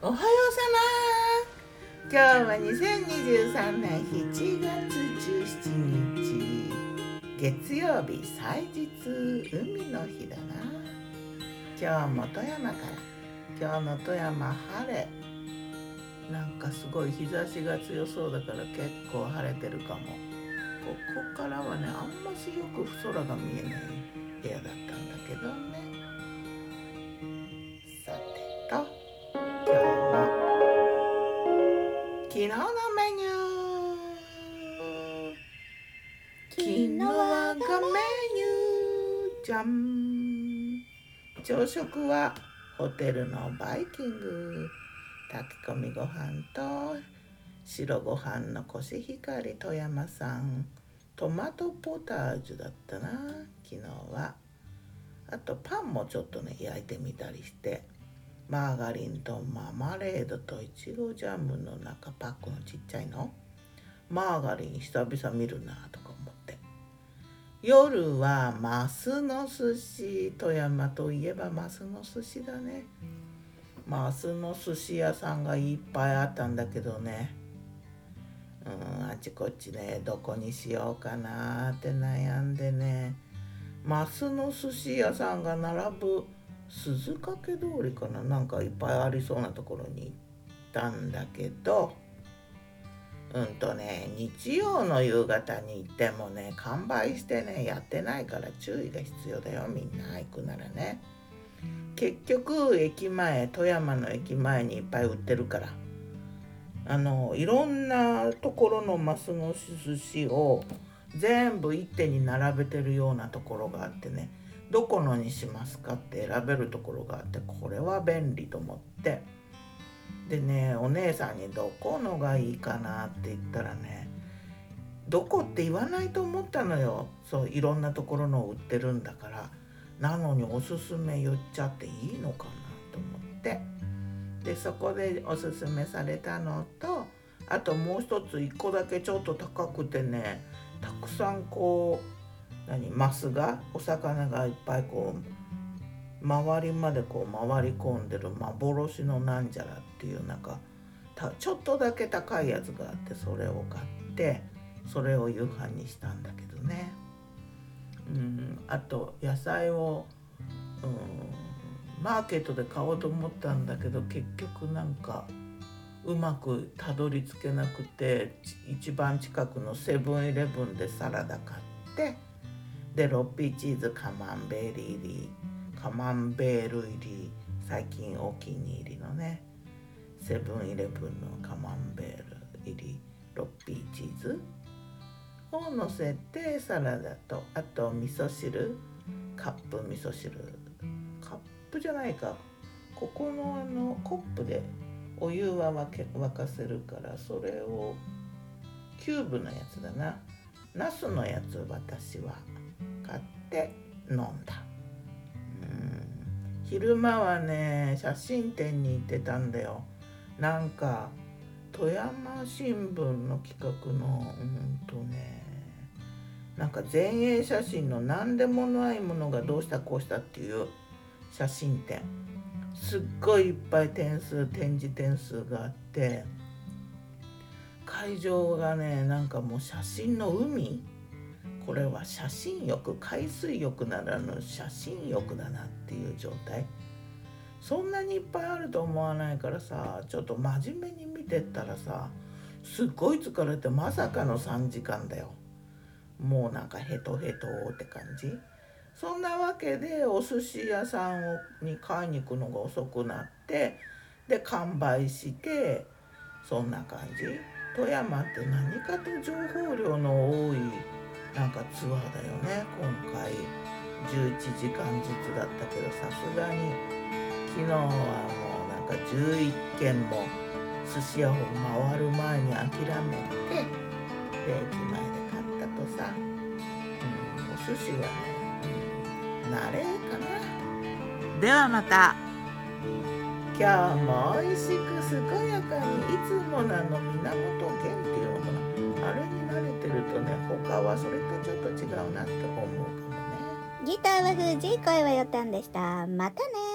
おはようさま。今日は2023年7月17日月曜日祭日海の日だな。今日も富山から。今日の富山晴れ。なんかすごい日差しが強そうだから結構晴れてるかも。ここからはねあんましよく空が見えない部屋だったんだけど。昨日がメニューじゃん朝食はホテルのバイキング。炊き込みご飯と白ご飯のコシヒカリ富山産トマトポタージュだったな昨日は。あとパンもちょっとね焼いてみたりして。マーガリンとママレードといちごジャムの中パックのちっちゃいの。マーガリン久々見るなとか。夜はマスの寿司富山といえばマスの寿司だね。マスの寿司屋さんがいっぱいあったんだけどね。うんあちこちねどこにしようかなって悩んでね。マスの寿司屋さんが並ぶ鈴掛通りかな。なんかいっぱいありそうなところに行ったんだけど。うんとね日曜の夕方に行ってもね完売してねやってないから注意が必要だよ。みんな行くならね。結局駅前富山の駅前にいっぱい売ってるから。あのいろんなところのマスの寿司を全部一手に並べてるようなところがあってね。どこのにしますかって選べるところがあってこれは便利と思って。でねお姉さんにどこのがいいかなって言ったらねどこって言わないと思ったのよ。そういろんなところの売ってるんだから。なのにおすすめ言っちゃっていいのかなと思って。でそこでおすすめされたのとあともう一つ1個だけちょっと高くてねたくさんこう何マスがお魚がいっぱいこう周りまでこう回り込んでる幻のなんじゃらっていうなんかちょっとだけ高いやつがあってそれを買ってそれを夕飯にしたんだけどね。うんあと野菜を、うん、マーケットで買おうと思ったんだけど結局なんかうまくたどり着けなくて一番近くのセブンイレブンでサラダ買ってでロッピーチーズカマンベリール入りカマンベール入り最近お気に入りのねセブンイレブンのカマンベール入りロッピーチーズ。をのせてサラダとあと味噌汁。カップ味噌汁。カップじゃないか。ここのあのコップでお湯は沸け沸かせるからそれをキューブのやつだな。ナスのやつ私は買って飲んだ。昼間はね写真展に行ってたんだよ。なんか富山新聞の企画のうんとねなんか前衛写真の何でもないものがどうしたこうしたっていう写真展。すっごいいっぱい点数展示点数があって。会場がねなんかもう写真の海。これは写真浴海水浴ならぬ写真浴だなっていう状態そんなにいっぱいあると思わないからさちょっと真面目に見てったらさすっごい疲れてまさかの3時間だよ。もうなんかヘトヘトって感じ。そんなわけでお寿司屋さんをに買いに行くのが遅くなってで完売してそんな感じ。富山って何かと情報量の多いツアーだよね今回。11時間ずつだったけどさすがに。昨日はもうなんか11軒も寿司屋を回る前に諦めてで駅前で買ったとさ、うん、お寿司はね慣れかな。ではまた。今日も美味しく健やかにいつもなの源源っていとね他はそれとちょっと違うなって思うかもね。ギターは藤井声はよたんでした。またね。